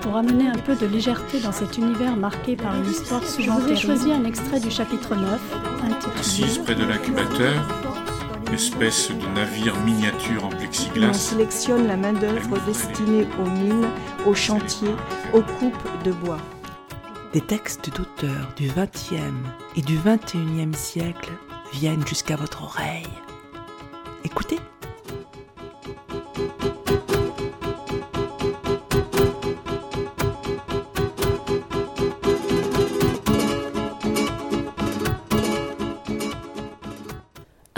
Pour amener un peu de légèreté dans cet univers marqué par une histoire souvent Je vous ai choisi un extrait du chapitre 9, intitulé Assise près de l'incubateur, espèce de navire miniature en plexiglas. On sélectionne la main-d'œuvre destinée aux mines, aux chantiers, aux coupes de bois. Des textes d'auteurs du XXe et du XXIe siècle viennent jusqu'à votre oreille. Écoutez.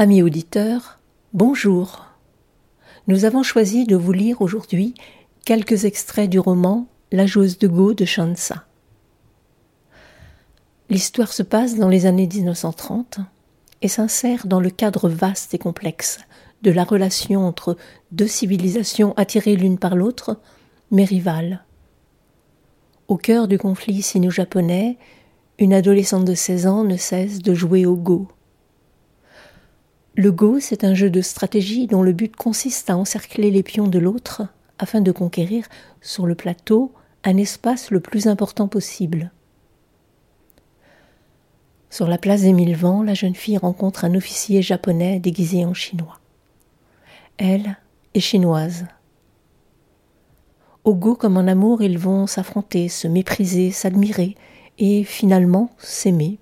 Amis auditeurs, bonjour. Nous avons choisi de vous lire aujourd'hui quelques extraits du roman La joueuse de Go de Shansa. L'histoire se passe dans les années 1930 et s'insère dans le cadre vaste et complexe de la relation entre deux civilisations attirées l'une par l'autre, mais rivales. Au cœur du conflit sino-japonais, une adolescente de 16 ans ne cesse de jouer au Go. Le Go, c'est un jeu de stratégie dont le but consiste à encercler les pions de l'autre afin de conquérir sur le plateau un espace le plus important possible. Sur la place des Mille Vents, la jeune fille rencontre un officier japonais déguisé en chinois. Elle est chinoise. Au goût comme en amour, ils vont s'affronter, se mépriser, s'admirer et finalement s'aimer.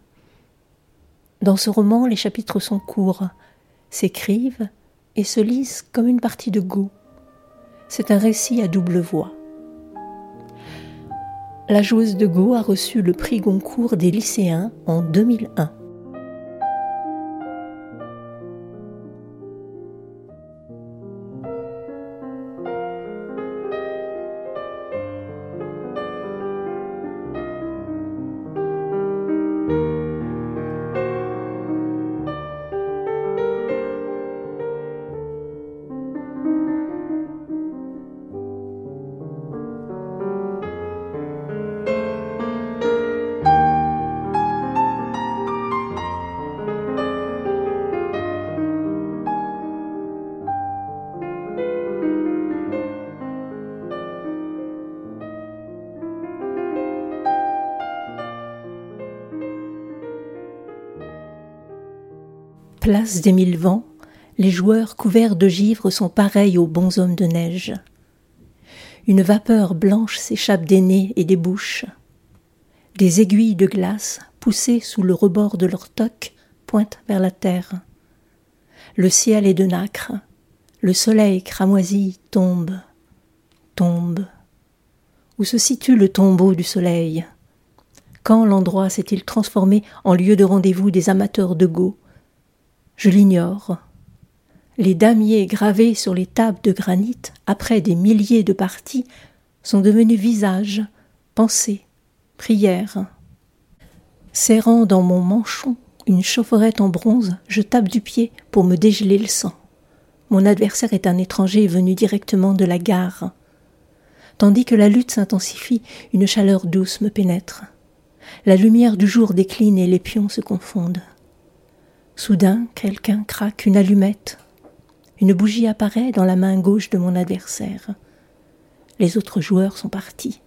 Dans ce roman, les chapitres sont courts, s'écrivent et se lisent comme une partie de Go. C'est un récit à double voix. La joueuse de Go a reçu le prix Goncourt des lycéens en 2001. Des mille vents, les joueurs couverts de givre sont pareils aux bonshommes de neige. Une vapeur blanche s'échappe des nez et des bouches. Des aiguilles de glace, poussées sous le rebord de leur toque, pointent vers la terre. Le ciel est de nacre. Le soleil cramoisi tombe, tombe. Où se situe le tombeau du soleil? Quand l'endroit s'est-il transformé en lieu de rendez-vous des amateurs de go? Je l'ignore. Les damiers gravés sur les tables de granit, après des milliers de parties, sont devenus visages, pensées, prières. Serrant dans mon manchon une chaufferette en bronze, je tape du pied pour me dégeler le sang. Mon adversaire est un étranger venu directement de la gare. Tandis que la lutte s'intensifie, une chaleur douce me pénètre. La lumière du jour décline et les pions se confondent. Soudain, quelqu'un craque une allumette. Une bougie apparaît dans la main gauche de mon adversaire. Les autres joueurs sont partis.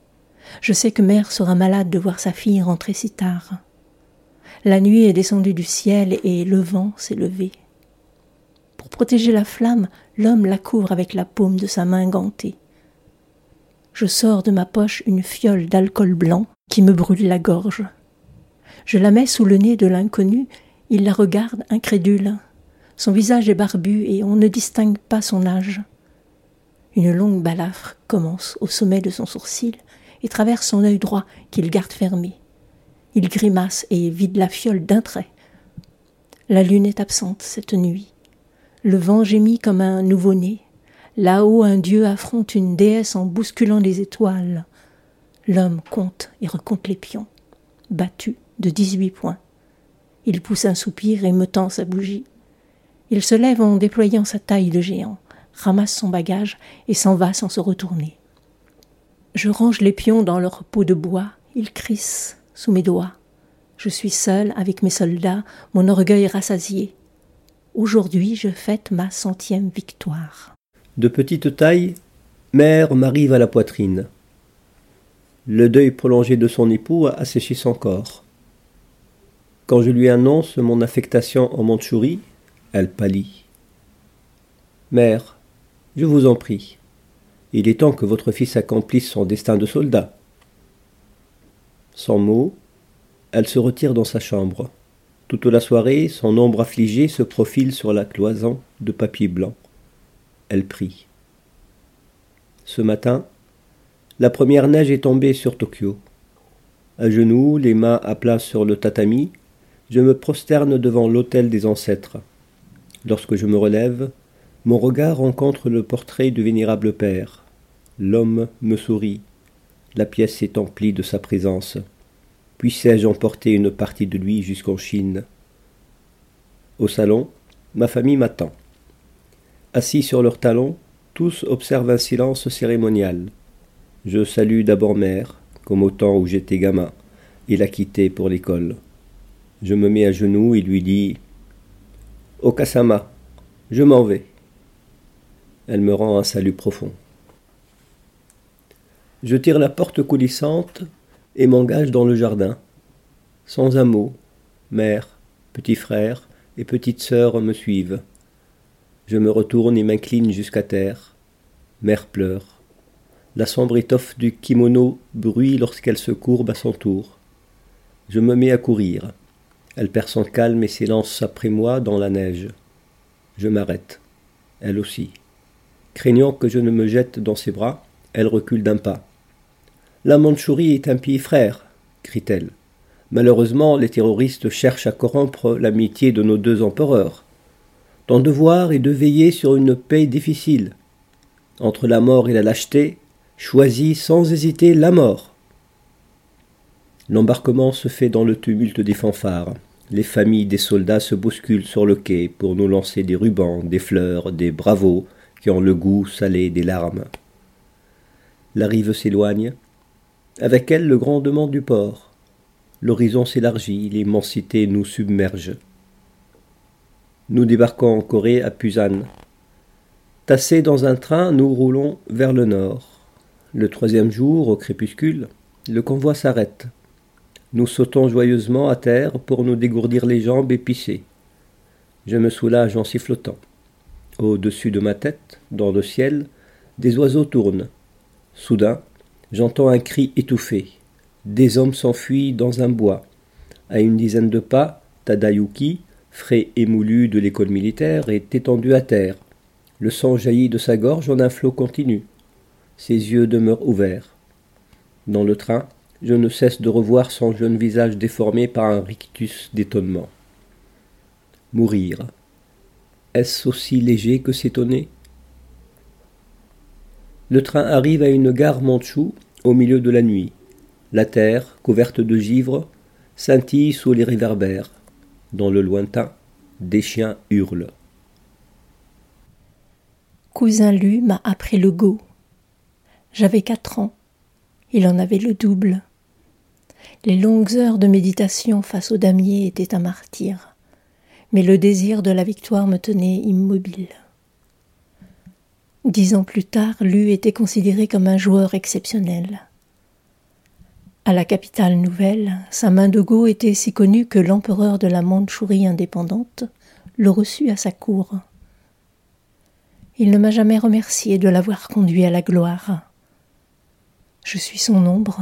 Je sais que mère sera malade de voir sa fille rentrer si tard. La nuit est descendue du ciel et le vent s'est levé. Pour protéger la flamme, l'homme la couvre avec la paume de sa main gantée. Je sors de ma poche une fiole d'alcool blanc qui me brûle la gorge. Je la mets sous le nez de l'inconnu il la regarde, incrédule. Son visage est barbu et on ne distingue pas son âge. Une longue balafre commence au sommet de son sourcil et traverse son œil droit qu'il garde fermé. Il grimace et vide la fiole d'un trait. La lune est absente cette nuit. Le vent gémit comme un nouveau-né. Là-haut, un dieu affronte une déesse en bousculant les étoiles. L'homme compte et recompte les pions. Battu de dix-huit points. Il pousse un soupir et me tend sa bougie. Il se lève en déployant sa taille de géant, ramasse son bagage et s'en va sans se retourner. Je range les pions dans leur peau de bois, ils crissent sous mes doigts. Je suis seul avec mes soldats, mon orgueil rassasié. Aujourd'hui, je fête ma centième victoire. De petite taille, mère m'arrive à la poitrine. Le deuil prolongé de son époux a asséché son corps. Quand je lui annonce mon affectation en Mandchourie, elle pâlit. Mère, je vous en prie, il est temps que votre fils accomplisse son destin de soldat. Sans mot, elle se retire dans sa chambre. Toute la soirée, son ombre affligée se profile sur la cloison de papier blanc. Elle prie. Ce matin, la première neige est tombée sur Tokyo. À genoux, les mains à plat sur le tatami, je me prosterne devant l'autel des ancêtres. Lorsque je me relève, mon regard rencontre le portrait du vénérable père. L'homme me sourit. La pièce est emplie de sa présence. Puissais-je emporter une partie de lui jusqu'en Chine? Au salon, ma famille m'attend. Assis sur leurs talons, tous observent un silence cérémonial. Je salue d'abord mère, comme au temps où j'étais gamin, et la quitté pour l'école. Je me mets à genoux et lui dis Okasama, je m'en vais. Elle me rend un salut profond. Je tire la porte coulissante et m'engage dans le jardin. Sans un mot, mère, petit frère et petite sœur me suivent. Je me retourne et m'incline jusqu'à terre. Mère pleure. La sombre étoffe du kimono bruit lorsqu'elle se courbe à son tour. Je me mets à courir. Elle perd son calme et s'élance après moi dans la neige. Je m'arrête. Elle aussi. Craignant que je ne me jette dans ses bras, elle recule d'un pas. La Mandchourie est un pays frère, crie-t-elle. Malheureusement, les terroristes cherchent à corrompre l'amitié de nos deux empereurs. Ton devoir est de veiller sur une paix difficile. Entre la mort et la lâcheté, choisis sans hésiter la mort. L'embarquement se fait dans le tumulte des fanfares. Les familles des soldats se bousculent sur le quai pour nous lancer des rubans, des fleurs, des bravos qui ont le goût salé des larmes. La rive s'éloigne, avec elle le grandement du port. L'horizon s'élargit, l'immensité nous submerge. Nous débarquons en Corée à Pusan. Tassés dans un train, nous roulons vers le nord. Le troisième jour, au crépuscule, le convoi s'arrête. Nous sautons joyeusement à terre pour nous dégourdir les jambes et pisser. Je me soulage en sifflotant. Au-dessus de ma tête, dans le ciel, des oiseaux tournent. Soudain, J'entends un cri étouffé. Des hommes s'enfuient dans un bois. À une dizaine de pas, Tadayuki, frais émoulu de l'école militaire, est étendu à terre. Le sang jaillit de sa gorge en un flot continu. Ses yeux demeurent ouverts. Dans le train, je ne cesse de revoir son jeune visage déformé par un rictus d'étonnement. Mourir. Est-ce aussi léger que s'étonner? Le train arrive à une gare mandchoue au milieu de la nuit. La terre, couverte de givre, scintille sous les réverbères. Dans le lointain, des chiens hurlent. Cousin Lu m'a appris le go. J'avais quatre ans. Il en avait le double. Les longues heures de méditation face au damier étaient un martyr, mais le désir de la victoire me tenait immobile. Dix ans plus tard, Lu était considéré comme un joueur exceptionnel. À la capitale nouvelle, sa main de go était si connue que l'empereur de la Mandchourie indépendante le reçut à sa cour. Il ne m'a jamais remercié de l'avoir conduit à la gloire. Je suis son ombre,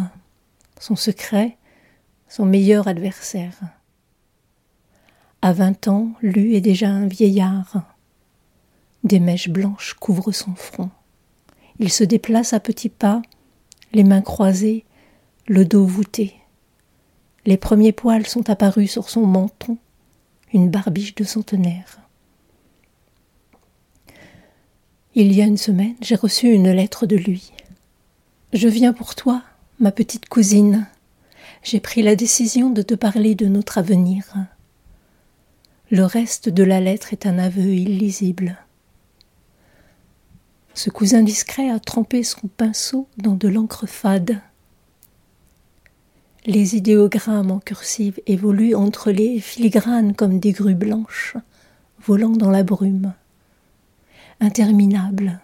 son secret, son meilleur adversaire. À vingt ans, Lu est déjà un vieillard. Des mèches blanches couvrent son front. Il se déplace à petits pas, les mains croisées, le dos voûté. Les premiers poils sont apparus sur son menton, une barbiche de centenaire. Il y a une semaine, j'ai reçu une lettre de lui. Je viens pour toi, ma petite cousine. J'ai pris la décision de te parler de notre avenir. Le reste de la lettre est un aveu illisible. Ce cousin discret a trempé son pinceau dans de l'encre fade. Les idéogrammes en cursive évoluent entre les filigranes comme des grues blanches, volant dans la brume. Interminable,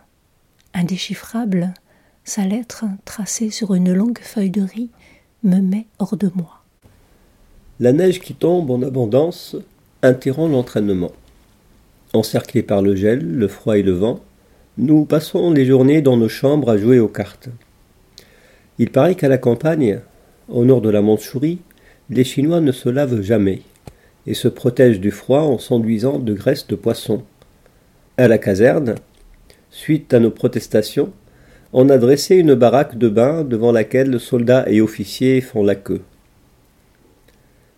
indéchiffrable, sa lettre, tracée sur une longue feuille de riz, me met hors de moi. La neige qui tombe en abondance interrompt l'entraînement. Encerclés par le gel, le froid et le vent, nous passons les journées dans nos chambres à jouer aux cartes. Il paraît qu'à la campagne, au nord de la Mandchourie, les Chinois ne se lavent jamais et se protègent du froid en s'enduisant de graisse de poisson. À la caserne, suite à nos protestations, on a dressé une baraque de bain devant laquelle soldats et officiers font la queue.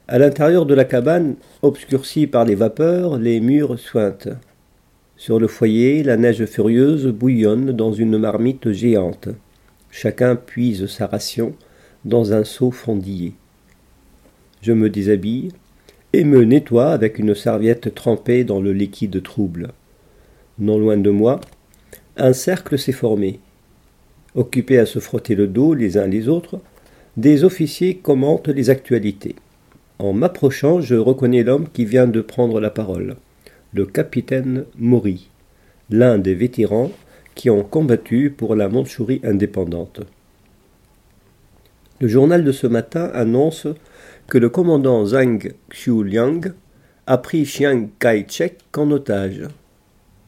À l'intérieur de la cabane, obscurcie par les vapeurs, les murs suintent. Sur le foyer, la neige furieuse bouillonne dans une marmite géante. Chacun puise sa ration dans un seau fondillé. Je me déshabille et me nettoie avec une serviette trempée dans le liquide trouble. Non loin de moi, un cercle s'est formé. Occupés à se frotter le dos les uns les autres, des officiers commentent les actualités. En m'approchant, je reconnais l'homme qui vient de prendre la parole, le capitaine Maury, l'un des vétérans qui ont combattu pour la Mandchourie indépendante. Le journal de ce matin annonce que le commandant Zhang Xiuliang a pris Chiang Kai-shek en otage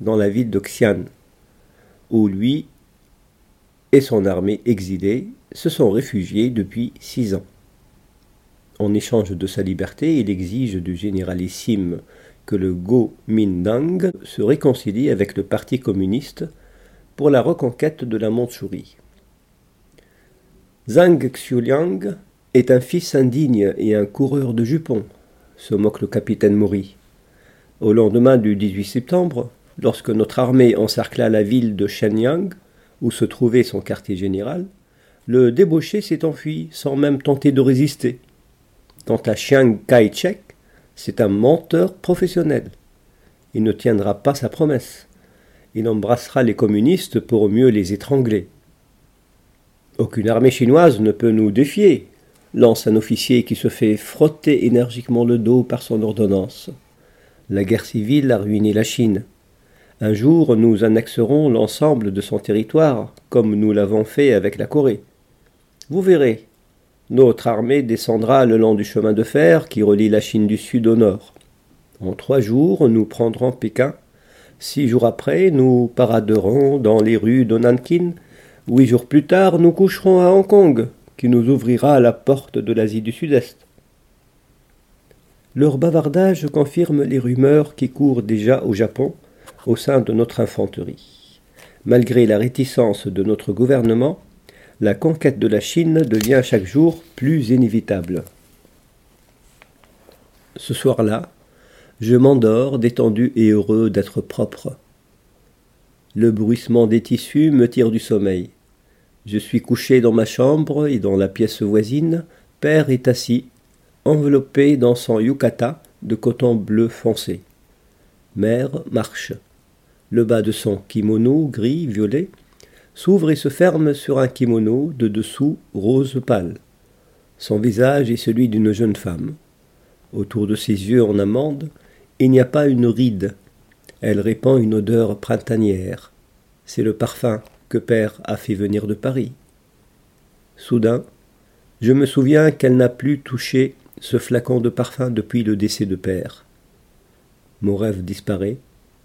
dans la ville de Xi'an, où lui et son armée exilée se sont réfugiés depuis six ans. En échange de sa liberté, il exige du généralissime que le Go-Mindang se réconcilie avec le Parti communiste pour la reconquête de la Mandchourie. Zhang Xiuliang est un fils indigne et un coureur de jupons, se moque le capitaine Mori. Au lendemain du 18 septembre, lorsque notre armée encercla la ville de Shenyang, où se trouvait son quartier général, le débauché s'est enfui sans même tenter de résister. Quant à Chiang Kai-shek, c'est un menteur professionnel. Il ne tiendra pas sa promesse. Il embrassera les communistes pour mieux les étrangler. Aucune armée chinoise ne peut nous défier, lance un officier qui se fait frotter énergiquement le dos par son ordonnance. La guerre civile a ruiné la Chine. Un jour, nous annexerons l'ensemble de son territoire, comme nous l'avons fait avec la Corée. Vous verrez, notre armée descendra le long du chemin de fer qui relie la Chine du Sud au nord. En trois jours, nous prendrons Pékin. Six jours après, nous paraderons dans les rues de Nankin Huit jours plus tard, nous coucherons à Hong Kong, qui nous ouvrira la porte de l'Asie du Sud-Est. Leur bavardage confirme les rumeurs qui courent déjà au Japon au sein de notre infanterie. Malgré la réticence de notre gouvernement, la conquête de la Chine devient chaque jour plus inévitable. Ce soir-là, je m'endors détendu et heureux d'être propre. Le bruissement des tissus me tire du sommeil. Je suis couché dans ma chambre et dans la pièce voisine, père est assis, enveloppé dans son yukata de coton bleu foncé. Mère marche. Le bas de son kimono gris-violet s'ouvre et se ferme sur un kimono de dessous rose pâle. Son visage est celui d'une jeune femme. Autour de ses yeux en amande, il n'y a pas une ride. Elle répand une odeur printanière. C'est le parfum que père a fait venir de Paris. Soudain, je me souviens qu'elle n'a plus touché ce flacon de parfum depuis le décès de père. Mon rêve disparaît,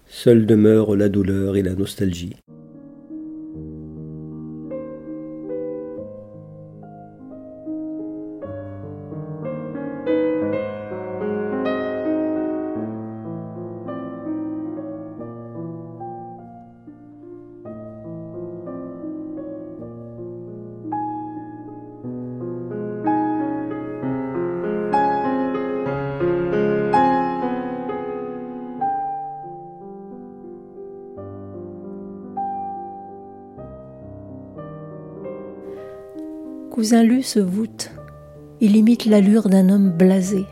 seule demeure la douleur et la nostalgie. Cousin se voûte. Il imite l'allure d'un homme blasé.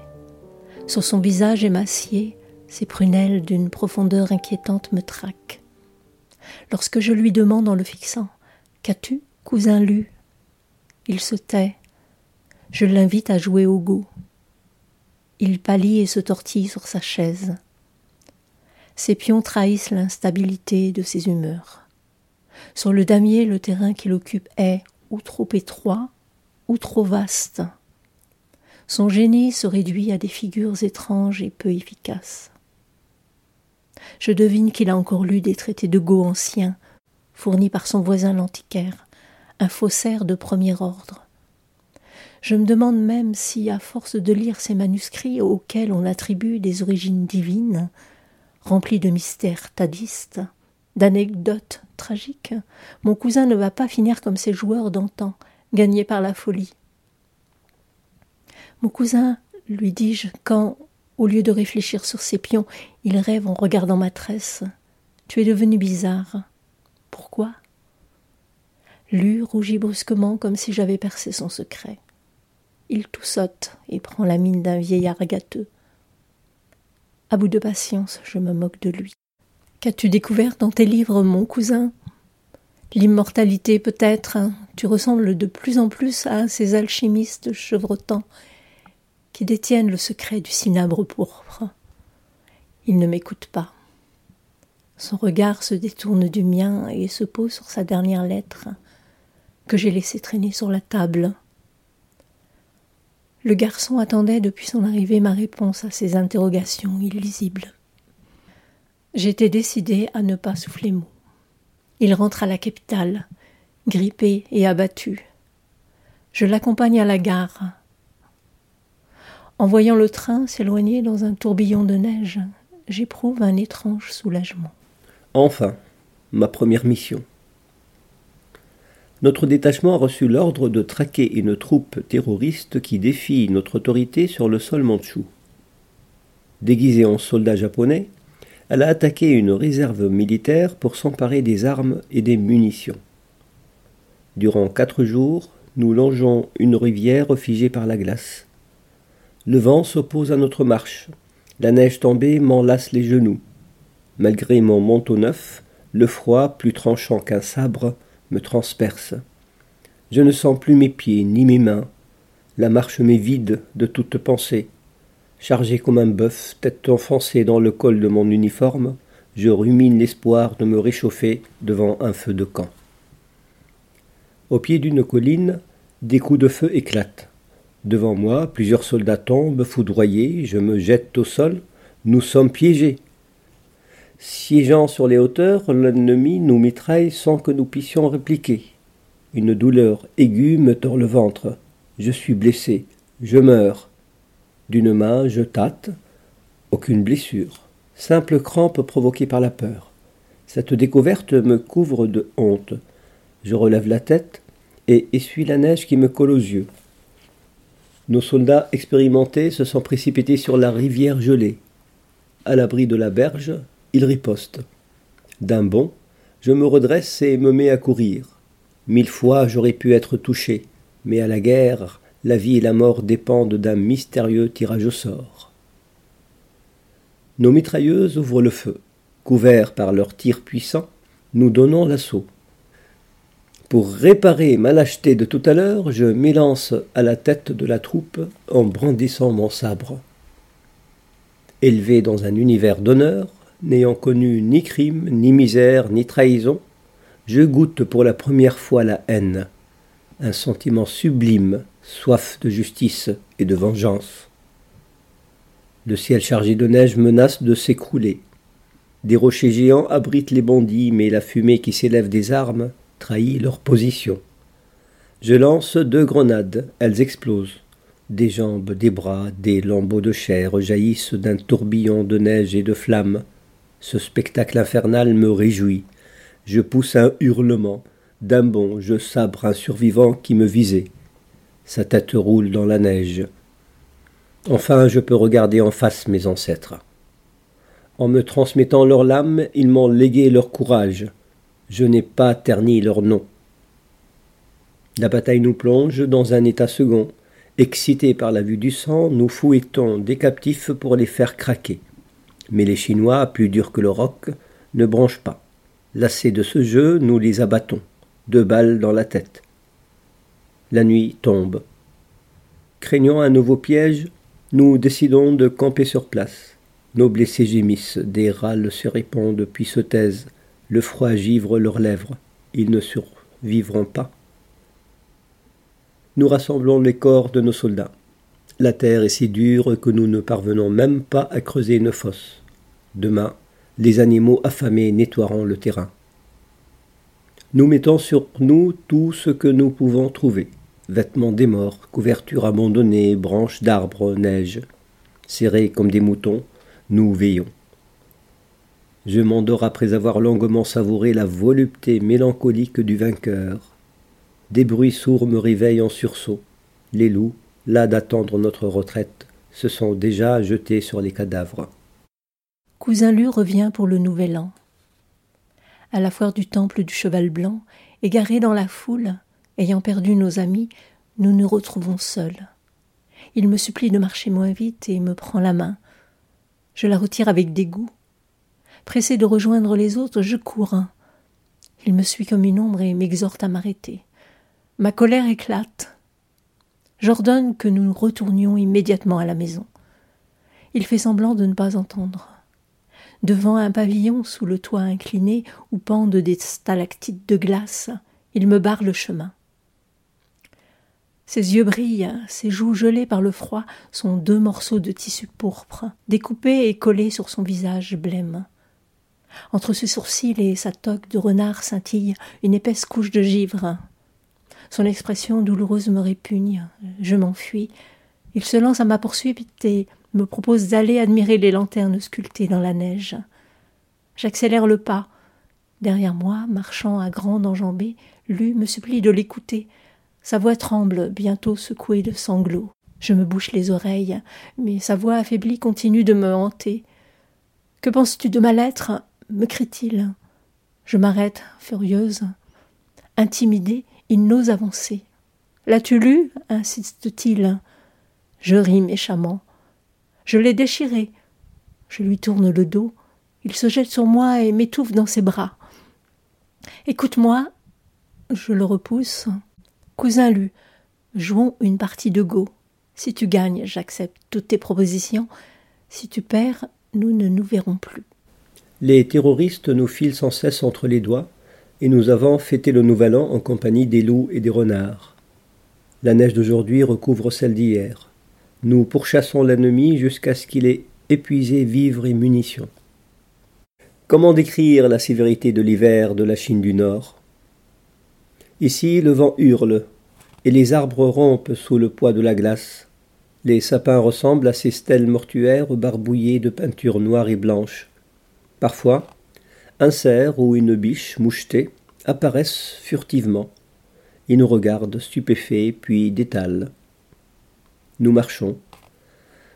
Sur son visage émacié, Ses prunelles d'une profondeur inquiétante me traquent. Lorsque je lui demande en le fixant Qu'as-tu, cousin Lu? Il se tait. Je l'invite à jouer au go. Il pâlit et se tortille sur sa chaise. Ses pions trahissent l'instabilité de ses humeurs. Sur le damier, le terrain qu'il occupe est ou trop étroit ou trop vaste. Son génie se réduit à des figures étranges et peu efficaces. Je devine qu'il a encore lu des traités de Go anciens, fournis par son voisin l'antiquaire, un faussaire de premier ordre. Je me demande même si, à force de lire ces manuscrits auxquels on attribue des origines divines, remplis de mystères tadistes, d'anecdotes tragiques, mon cousin ne va pas finir comme ces joueurs d'antan, gagnés par la folie. Mon cousin, lui dis-je, quand, au lieu de réfléchir sur ses pions, il rêve en regardant ma tresse. Tu es devenu bizarre. Pourquoi? Lui rougit brusquement comme si j'avais percé son secret. Il tout saute et prend la mine d'un vieillard gâteux. À bout de patience, je me moque de lui. Qu'as-tu découvert dans tes livres, mon cousin? L'immortalité peut-être. Hein. Tu ressembles de plus en plus à ces alchimistes chevrotants qui détiennent le secret du cinabre pourpre. Il ne m'écoute pas. Son regard se détourne du mien et se pose sur sa dernière lettre, que j'ai laissée traîner sur la table. Le garçon attendait depuis son arrivée ma réponse à ses interrogations illisibles. J'étais décidé à ne pas souffler mot. Il rentre à la capitale, grippé et abattu. Je l'accompagne à la gare, en voyant le train s'éloigner dans un tourbillon de neige, j'éprouve un étrange soulagement. Enfin, ma première mission. Notre détachement a reçu l'ordre de traquer une troupe terroriste qui défie notre autorité sur le sol mandchou. Déguisée en soldat japonais, elle a attaqué une réserve militaire pour s'emparer des armes et des munitions. Durant quatre jours, nous longeons une rivière figée par la glace. Le vent s'oppose à notre marche. La neige tombée m'enlace les genoux. Malgré mon manteau neuf, le froid, plus tranchant qu'un sabre, me transperce. Je ne sens plus mes pieds ni mes mains. La marche m'est vide de toute pensée. Chargé comme un bœuf, tête enfoncée dans le col de mon uniforme, je rumine l'espoir de me réchauffer devant un feu de camp. Au pied d'une colline, des coups de feu éclatent. Devant moi, plusieurs soldats tombent, foudroyés, je me jette au sol. Nous sommes piégés. Siégeant sur les hauteurs, l'ennemi nous mitraille sans que nous puissions répliquer. Une douleur aiguë me tord le ventre. Je suis blessé. Je meurs. D'une main, je tâte. Aucune blessure. Simple crampe provoquée par la peur. Cette découverte me couvre de honte. Je relève la tête et essuie la neige qui me colle aux yeux. Nos soldats expérimentés se sont précipités sur la rivière gelée. À l'abri de la berge, ils ripostent. D'un bond, je me redresse et me mets à courir. Mille fois j'aurais pu être touché, mais à la guerre, la vie et la mort dépendent d'un mystérieux tirage au sort. Nos mitrailleuses ouvrent le feu. Couverts par leurs tirs puissants, nous donnons l'assaut. Pour réparer ma lâcheté de tout à l'heure, je m'élance à la tête de la troupe en brandissant mon sabre. Élevé dans un univers d'honneur, n'ayant connu ni crime, ni misère, ni trahison, je goûte pour la première fois la haine, un sentiment sublime, soif de justice et de vengeance. Le ciel chargé de neige menace de s'écrouler. Des rochers géants abritent les bandits, mais la fumée qui s'élève des armes trahit leur position. Je lance deux grenades, elles explosent. Des jambes, des bras, des lambeaux de chair jaillissent d'un tourbillon de neige et de flammes. Ce spectacle infernal me réjouit. Je pousse un hurlement. D'un bond, je sabre un survivant qui me visait. Sa tête roule dans la neige. Enfin, je peux regarder en face mes ancêtres. En me transmettant leur lame, ils m'ont légué leur courage je n'ai pas terni leur nom. La bataille nous plonge dans un état second. Excités par la vue du sang, nous fouettons des captifs pour les faire craquer. Mais les Chinois, plus durs que le roc, ne branchent pas. Lassés de ce jeu, nous les abattons, deux balles dans la tête. La nuit tombe. Craignant un nouveau piège, nous décidons de camper sur place. Nos blessés gémissent, des râles se répandent puis se taisent. Le froid givre leurs lèvres. Ils ne survivront pas. Nous rassemblons les corps de nos soldats. La terre est si dure que nous ne parvenons même pas à creuser une fosse. Demain, les animaux affamés nettoieront le terrain. Nous mettons sur nous tout ce que nous pouvons trouver vêtements des morts, couvertures abandonnées, branches d'arbres, neige. Serrés comme des moutons, nous veillons. Je m'endors après avoir longuement savouré la volupté mélancolique du vainqueur. Des bruits sourds me réveillent en sursaut. Les loups, là d'attendre notre retraite, se sont déjà jetés sur les cadavres. Cousin Lu revient pour le nouvel an. À la foire du temple du cheval blanc, égaré dans la foule, ayant perdu nos amis, nous nous retrouvons seuls. Il me supplie de marcher moins vite et me prend la main. Je la retire avec dégoût. Pressé de rejoindre les autres, je cours. Il me suit comme une ombre et m'exhorte à m'arrêter. Ma colère éclate. J'ordonne que nous retournions immédiatement à la maison. Il fait semblant de ne pas entendre. Devant un pavillon sous le toit incliné où pendent des stalactites de glace, il me barre le chemin. Ses yeux brillent, ses joues gelées par le froid sont deux morceaux de tissu pourpre, découpés et collés sur son visage blême. Entre ses sourcils et sa toque de renard scintille une épaisse couche de givre. Son expression douloureuse me répugne. Je m'enfuis. Il se lance à ma poursuite et me propose d'aller admirer les lanternes sculptées dans la neige. J'accélère le pas. Derrière moi, marchant à grande enjambée, Lu me supplie de l'écouter. Sa voix tremble, bientôt secouée de sanglots. Je me bouche les oreilles, mais sa voix affaiblie continue de me hanter. Que penses-tu de ma lettre? me crie-t-il. Je m'arrête, furieuse. Intimidé, il n'ose avancer. L'as-tu lu insiste-t-il. Je ris méchamment. Je l'ai déchiré. Je lui tourne le dos. Il se jette sur moi et m'étouffe dans ses bras. Écoute-moi. Je le repousse. Cousin Lu, jouons une partie de Go. Si tu gagnes, j'accepte toutes tes propositions. Si tu perds, nous ne nous verrons plus. Les terroristes nous filent sans cesse entre les doigts, et nous avons fêté le nouvel an en compagnie des loups et des renards. La neige d'aujourd'hui recouvre celle d'hier. Nous pourchassons l'ennemi jusqu'à ce qu'il ait épuisé vivres et munitions. Comment décrire la sévérité de l'hiver de la Chine du Nord? Ici, le vent hurle, et les arbres rompent sous le poids de la glace. Les sapins ressemblent à ces stèles mortuaires barbouillées de peinture noire et blanche. Parfois, un cerf ou une biche mouchetée apparaissent furtivement. Ils nous regardent stupéfaits, puis détalent. Nous marchons.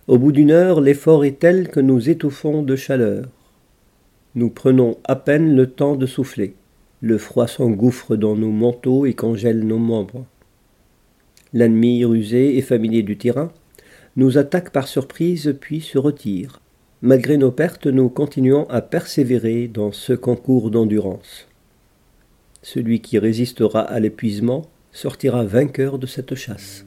Au bout d'une heure, l'effort est tel que nous étouffons de chaleur. Nous prenons à peine le temps de souffler. Le froid s'engouffre dans nos manteaux et congèle nos membres. L'ennemi rusé et familier du terrain nous attaque par surprise puis se retire. Malgré nos pertes, nous continuons à persévérer dans ce concours d'endurance. Celui qui résistera à l'épuisement sortira vainqueur de cette chasse.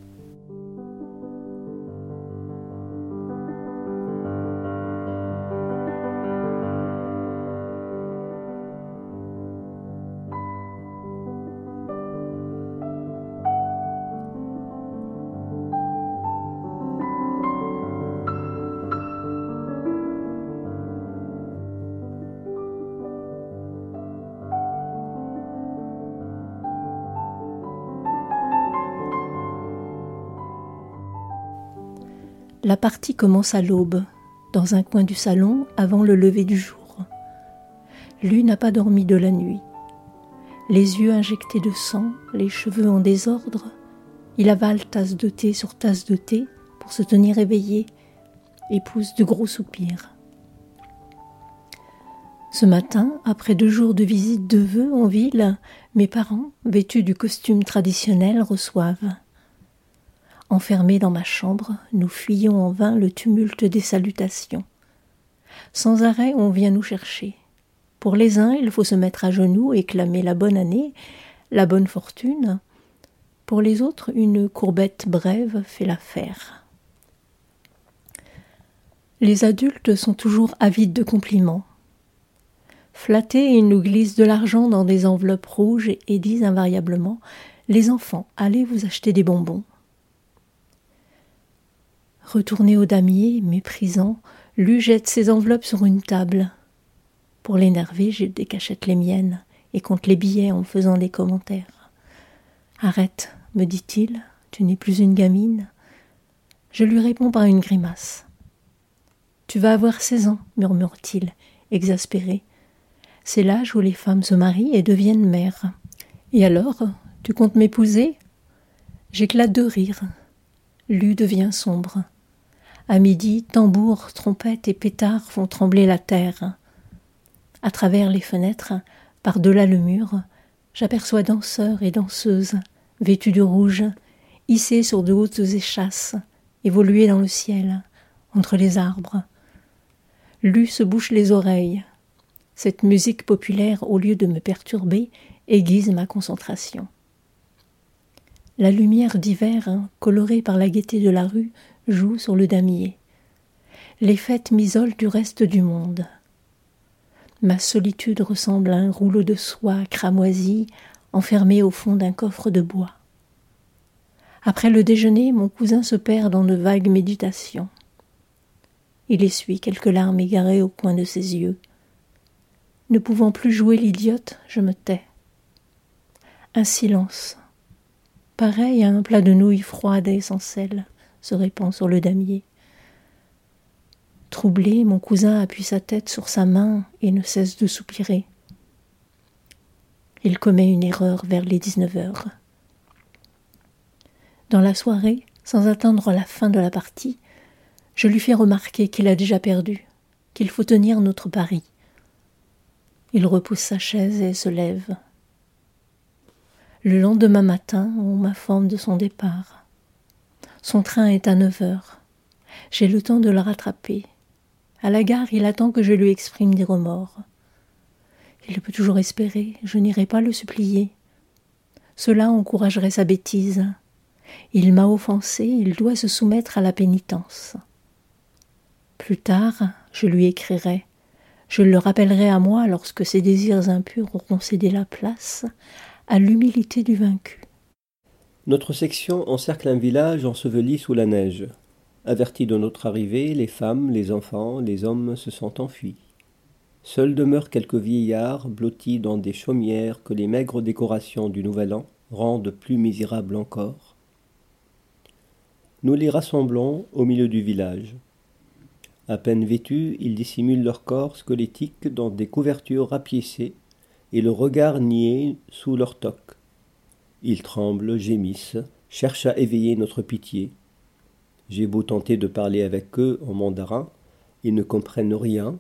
La partie commence à l'aube, dans un coin du salon avant le lever du jour. Lui n'a pas dormi de la nuit. Les yeux injectés de sang, les cheveux en désordre, il avale tasse de thé sur tasse de thé pour se tenir éveillé et pousse de gros soupirs. Ce matin, après deux jours de visite de vœux en ville, mes parents, vêtus du costume traditionnel, reçoivent. Enfermés dans ma chambre, nous fuyons en vain le tumulte des salutations. Sans arrêt, on vient nous chercher. Pour les uns, il faut se mettre à genoux et clamer la bonne année, la bonne fortune. Pour les autres, une courbette brève fait l'affaire. Les adultes sont toujours avides de compliments. Flattés, ils nous glissent de l'argent dans des enveloppes rouges et disent invariablement Les enfants, allez vous acheter des bonbons. Retourné au damier, méprisant, Lu jette ses enveloppes sur une table. Pour l'énerver, je décachette les miennes et compte les billets en faisant des commentaires. Arrête, me dit-il, tu n'es plus une gamine. Je lui réponds par une grimace. Tu vas avoir seize ans, murmure-t-il, exaspéré. C'est l'âge où les femmes se marient et deviennent mères. Et alors, tu comptes m'épouser? J'éclate de rire. Lu devient sombre. À midi, tambours, trompettes et pétards font trembler la terre. À travers les fenêtres, par-delà le mur, j'aperçois danseurs et danseuses, vêtus de rouge, hissés sur de hautes échasses, évoluer dans le ciel, entre les arbres. Lu se bouche les oreilles. Cette musique populaire, au lieu de me perturber, aiguise ma concentration. La lumière d'hiver, colorée par la gaieté de la rue, joue sur le damier. Les fêtes m'isolent du reste du monde. Ma solitude ressemble à un rouleau de soie cramoisi enfermé au fond d'un coffre de bois. Après le déjeuner, mon cousin se perd dans de vagues méditations. Il essuie quelques larmes égarées au coin de ses yeux. Ne pouvant plus jouer l'idiote, je me tais. Un silence, pareil à un plat de nouilles froides et sans sel se répand sur le damier. Troublé, mon cousin appuie sa tête sur sa main et ne cesse de soupirer. Il commet une erreur vers les dix-neuf heures. Dans la soirée, sans atteindre la fin de la partie, je lui fais remarquer qu'il a déjà perdu, qu'il faut tenir notre pari. Il repousse sa chaise et se lève. Le lendemain matin, on m'informe de son départ. Son train est à neuf heures. J'ai le temps de le rattraper. À la gare, il attend que je lui exprime des remords. Il peut toujours espérer, je n'irai pas le supplier. Cela encouragerait sa bêtise. Il m'a offensé, il doit se soumettre à la pénitence. Plus tard, je lui écrirai. Je le rappellerai à moi lorsque ses désirs impurs auront cédé la place à l'humilité du vaincu. Notre section encercle un village enseveli sous la neige. Avertis de notre arrivée, les femmes, les enfants, les hommes se sont enfuis. Seuls demeurent quelques vieillards blottis dans des chaumières que les maigres décorations du Nouvel An rendent plus misérables encore. Nous les rassemblons au milieu du village. À peine vêtus, ils dissimulent leur corps squelettique dans des couvertures rapiécées et le regard nié sous leur toque. Ils tremblent, gémissent, cherchent à éveiller notre pitié. J'ai beau tenter de parler avec eux en mandarin, ils ne comprennent rien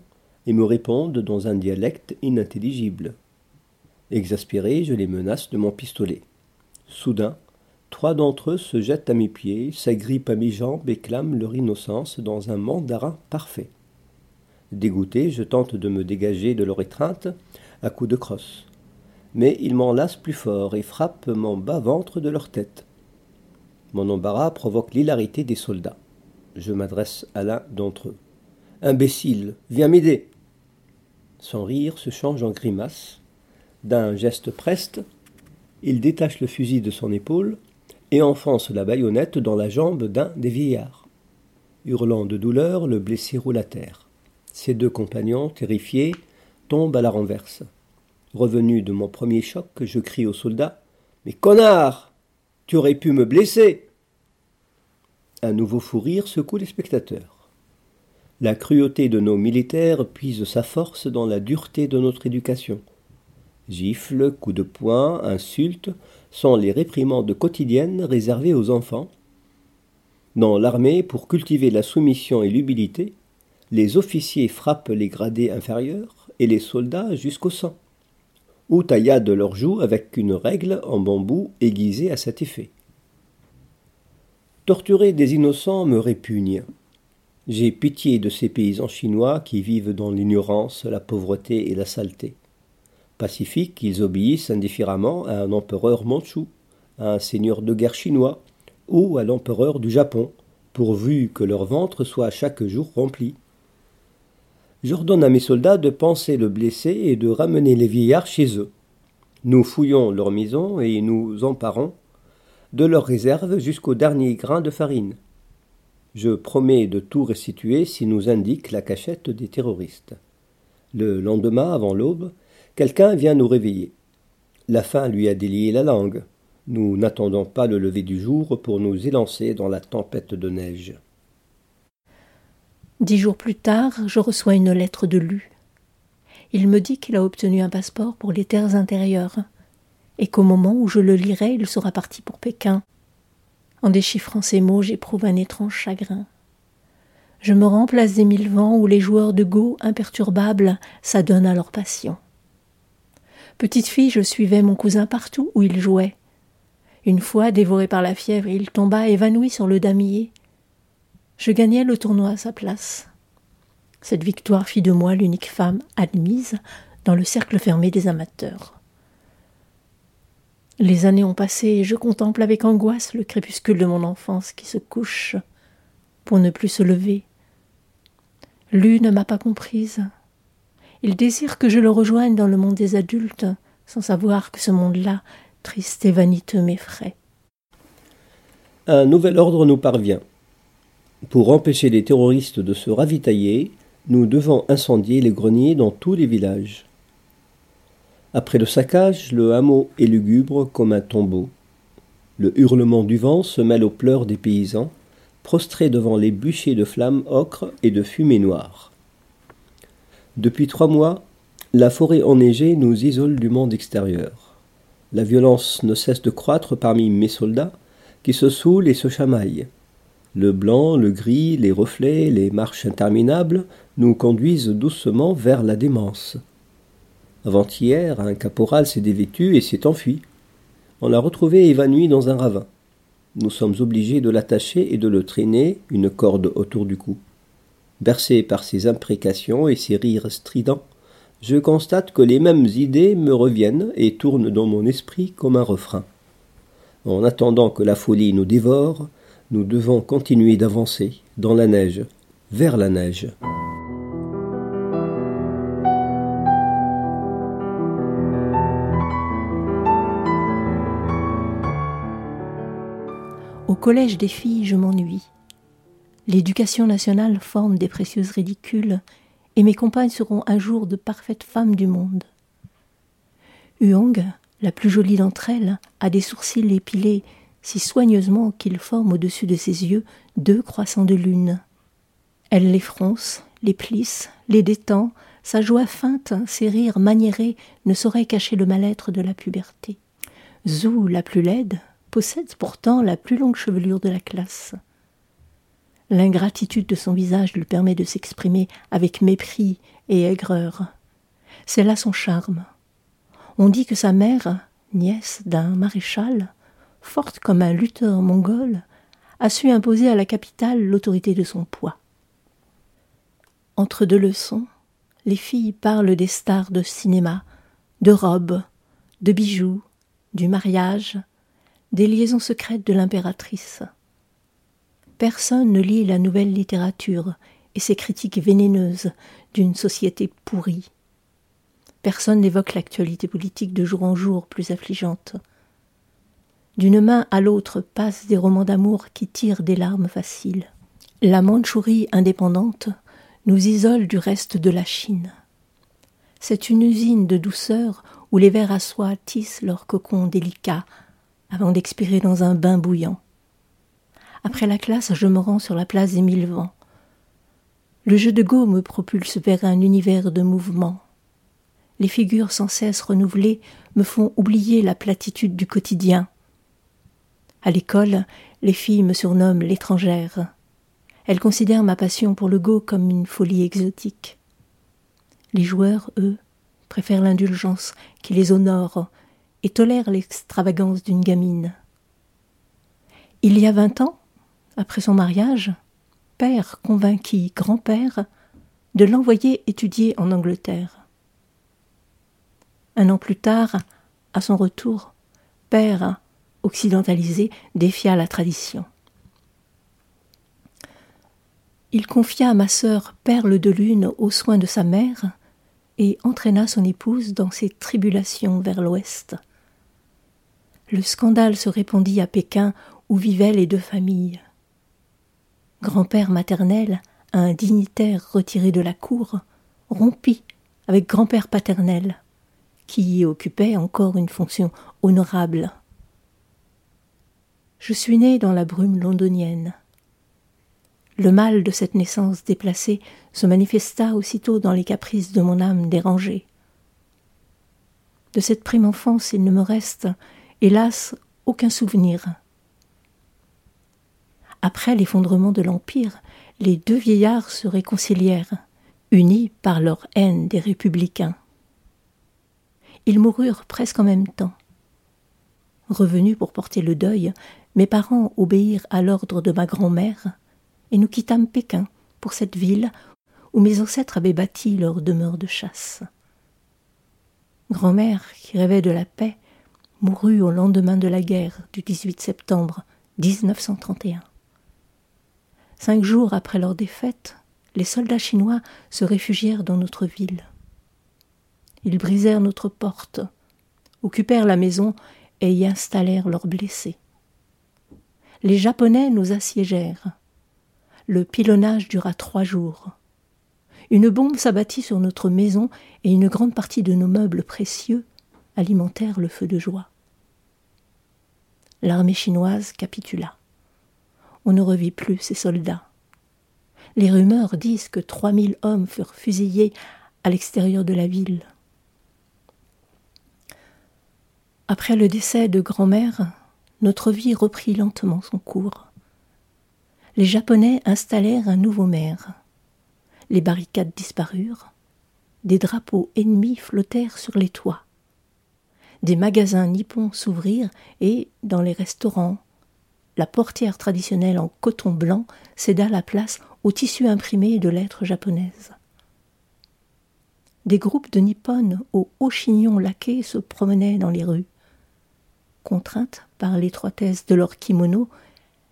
et me répondent dans un dialecte inintelligible. Exaspéré, je les menace de mon pistolet. Soudain, trois d'entre eux se jettent à mes pieds, s'agrippent à mes jambes et clament leur innocence dans un mandarin parfait. Dégoûté, je tente de me dégager de leur étreinte à coups de crosse mais ils m'enlacent plus fort et frappent mon bas-ventre de leur tête. Mon embarras provoque l'hilarité des soldats. Je m'adresse à l'un d'entre eux. Imbécile, viens m'aider. Son rire se change en grimace. D'un geste preste, il détache le fusil de son épaule et enfonce la baïonnette dans la jambe d'un des vieillards. Hurlant de douleur, le blessé roule à terre. Ses deux compagnons, terrifiés, tombent à la renverse. Revenu de mon premier choc, je crie au soldat Mais connard Tu aurais pu me blesser Un nouveau fou rire secoue les spectateurs. La cruauté de nos militaires puise sa force dans la dureté de notre éducation. Gifles, coups de poing, insultes sont les réprimandes quotidiennes réservées aux enfants. Dans l'armée, pour cultiver la soumission et l'humilité, les officiers frappent les gradés inférieurs et les soldats jusqu'au sang ou tailla de leurs joues avec une règle en bambou aiguisée à cet effet. Torturer des innocents me répugne. J'ai pitié de ces paysans chinois qui vivent dans l'ignorance, la pauvreté et la saleté. Pacifiques, ils obéissent indifféremment à un empereur mandchou, à un seigneur de guerre chinois ou à l'empereur du Japon, pourvu que leur ventre soit chaque jour rempli. J'ordonne à mes soldats de panser le blessé et de ramener les vieillards chez eux. Nous fouillons leurs maisons et nous emparons de leurs réserves jusqu'au dernier grain de farine. Je promets de tout restituer s'ils nous indiquent la cachette des terroristes. Le lendemain, avant l'aube, quelqu'un vient nous réveiller. La faim lui a délié la langue. Nous n'attendons pas le lever du jour pour nous élancer dans la tempête de neige. Dix jours plus tard, je reçois une lettre de Lu. Il me dit qu'il a obtenu un passeport pour les terres intérieures, et qu'au moment où je le lirai, il sera parti pour Pékin. En déchiffrant ces mots, j'éprouve un étrange chagrin. Je me rends place des mille vents où les joueurs de Go, imperturbables, s'adonnent à leur passion. Petite fille, je suivais mon cousin partout où il jouait. Une fois, dévoré par la fièvre, il tomba évanoui sur le damier. Je gagnai le tournoi à sa place. Cette victoire fit de moi l'unique femme admise dans le cercle fermé des amateurs. Les années ont passé et je contemple avec angoisse le crépuscule de mon enfance qui se couche pour ne plus se lever. Lui ne m'a pas comprise. Il désire que je le rejoigne dans le monde des adultes, sans savoir que ce monde-là triste et vaniteux m'effraie. Un nouvel ordre nous parvient. Pour empêcher les terroristes de se ravitailler, nous devons incendier les greniers dans tous les villages. Après le saccage, le hameau est lugubre comme un tombeau. Le hurlement du vent se mêle aux pleurs des paysans, prostrés devant les bûchers de flammes ocre et de fumée noire. Depuis trois mois, la forêt enneigée nous isole du monde extérieur. La violence ne cesse de croître parmi mes soldats, qui se saoulent et se chamaillent. Le blanc, le gris, les reflets, les marches interminables nous conduisent doucement vers la démence. Avant-hier, un caporal s'est dévêtu et s'est enfui. On l'a retrouvé évanoui dans un ravin. Nous sommes obligés de l'attacher et de le traîner, une corde autour du cou. Bercé par ses imprécations et ses rires stridents, je constate que les mêmes idées me reviennent et tournent dans mon esprit comme un refrain. En attendant que la folie nous dévore, nous devons continuer d'avancer dans la neige, vers la neige. Au collège des filles, je m'ennuie. L'éducation nationale forme des précieuses ridicules et mes compagnes seront un jour de parfaites femmes du monde. Huong, la plus jolie d'entre elles, a des sourcils épilés si soigneusement qu'ils forment au-dessus de ses yeux deux croissants de lune. Elle les fronce, les plisse, les détend, sa joie feinte, ses rires maniérés ne sauraient cacher le mal-être de la puberté. Zhou, la plus laide, possède pourtant la plus longue chevelure de la classe. L'ingratitude de son visage lui permet de s'exprimer avec mépris et aigreur. C'est là son charme. On dit que sa mère, nièce d'un maréchal, forte comme un lutteur mongol, a su imposer à la capitale l'autorité de son poids. Entre deux leçons, les filles parlent des stars de cinéma, de robes, de bijoux, du mariage, des liaisons secrètes de l'impératrice. Personne ne lit la nouvelle littérature et ses critiques vénéneuses d'une société pourrie. Personne n'évoque l'actualité politique de jour en jour plus affligeante. D'une main à l'autre passent des romans d'amour qui tirent des larmes faciles. La Mandchourie indépendante nous isole du reste de la Chine. C'est une usine de douceur où les vers à soie tissent leurs cocons délicats avant d'expirer dans un bain bouillant. Après la classe, je me rends sur la place des mille vents. Le jeu de Go me propulse vers un univers de mouvement. Les figures sans cesse renouvelées me font oublier la platitude du quotidien. À l'école, les filles me surnomment l'étrangère. Elles considèrent ma passion pour le Go comme une folie exotique. Les joueurs, eux, préfèrent l'indulgence qui les honore et tolèrent l'extravagance d'une gamine. Il y a vingt ans, après son mariage, père convainquit grand-père de l'envoyer étudier en Angleterre. Un an plus tard, à son retour, père occidentalisé défia la tradition. Il confia à ma sœur Perle de Lune aux soins de sa mère et entraîna son épouse dans ses tribulations vers l'ouest. Le scandale se répandit à Pékin où vivaient les deux familles. Grand-père maternel, un dignitaire retiré de la cour, rompit avec grand-père paternel, qui y occupait encore une fonction honorable. Je suis né dans la brume londonienne. Le mal de cette naissance déplacée se manifesta aussitôt dans les caprices de mon âme dérangée. De cette prime enfance il ne me reste, hélas, aucun souvenir. Après l'effondrement de l'Empire, les deux vieillards se réconcilièrent, unis par leur haine des républicains. Ils moururent presque en même temps. Revenus pour porter le deuil, mes parents obéirent à l'ordre de ma grand-mère, et nous quittâmes Pékin pour cette ville où mes ancêtres avaient bâti leur demeure de chasse. Grand-mère, qui rêvait de la paix, mourut au lendemain de la guerre du 18 septembre 1931. Cinq jours après leur défaite, les soldats chinois se réfugièrent dans notre ville. Ils brisèrent notre porte, occupèrent la maison et y installèrent leurs blessés. Les Japonais nous assiégèrent. Le pilonnage dura trois jours. Une bombe s'abattit sur notre maison et une grande partie de nos meubles précieux alimentèrent le feu de joie. L'armée chinoise capitula. On ne revit plus ces soldats. Les rumeurs disent que trois mille hommes furent fusillés à l'extérieur de la ville. Après le décès de grand-mère, notre vie reprit lentement son cours les Japonais installèrent un nouveau maire. Les barricades disparurent. Des drapeaux ennemis flottèrent sur les toits. Des magasins nippons s'ouvrirent et, dans les restaurants, la portière traditionnelle en coton blanc céda la place au tissu imprimé de lettres japonaises. Des groupes de nippones aux hauts chignons laqués se promenaient dans les rues. Contraintes par l'étroitesse de leurs kimonos,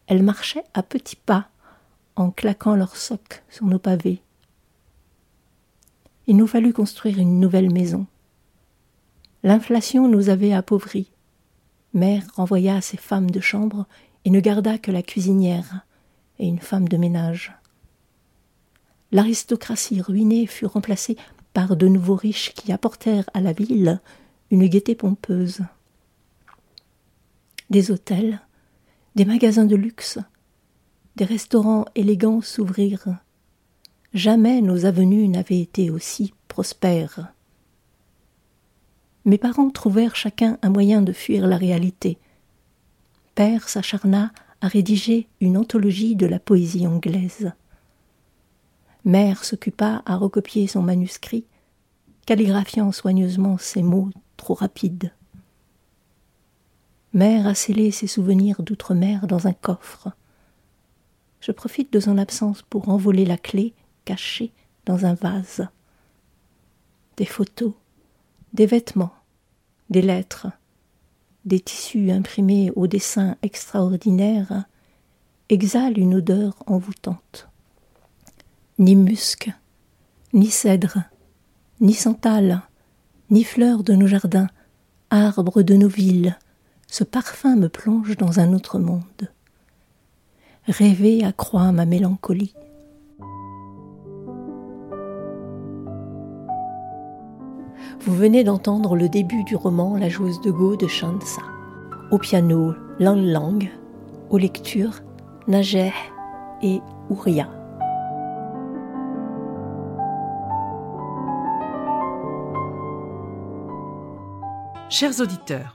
elles marchaient à petits pas, en claquant leurs socs sur nos pavés. Il nous fallut construire une nouvelle maison. L'inflation nous avait appauvris. Mère renvoya ses femmes de chambre et ne garda que la cuisinière et une femme de ménage. L'aristocratie ruinée fut remplacée par de nouveaux riches qui apportèrent à la ville une gaieté pompeuse. Des hôtels, des magasins de luxe, des restaurants élégants s'ouvrirent. Jamais nos avenues n'avaient été aussi prospères. Mes parents trouvèrent chacun un moyen de fuir la réalité. Père s'acharna à rédiger une anthologie de la poésie anglaise. Mère s'occupa à recopier son manuscrit, calligraphiant soigneusement ses mots trop rapides. Mère a scellé ses souvenirs d'outre-mer dans un coffre. Je profite de son absence pour envoler la clé cachée dans un vase. Des photos, des vêtements, des lettres, des tissus imprimés au dessin extraordinaire exhalent une odeur envoûtante. Ni musc, ni cèdre, ni santal, ni fleurs de nos jardins, arbres de nos villes, ce parfum me plonge dans un autre monde. Rêver accroît ma mélancolie. Vous venez d'entendre le début du roman La joueuse de Go de Shansa. Au piano, Lang Lang. Aux lectures, Najeh et Ouria. Chers auditeurs,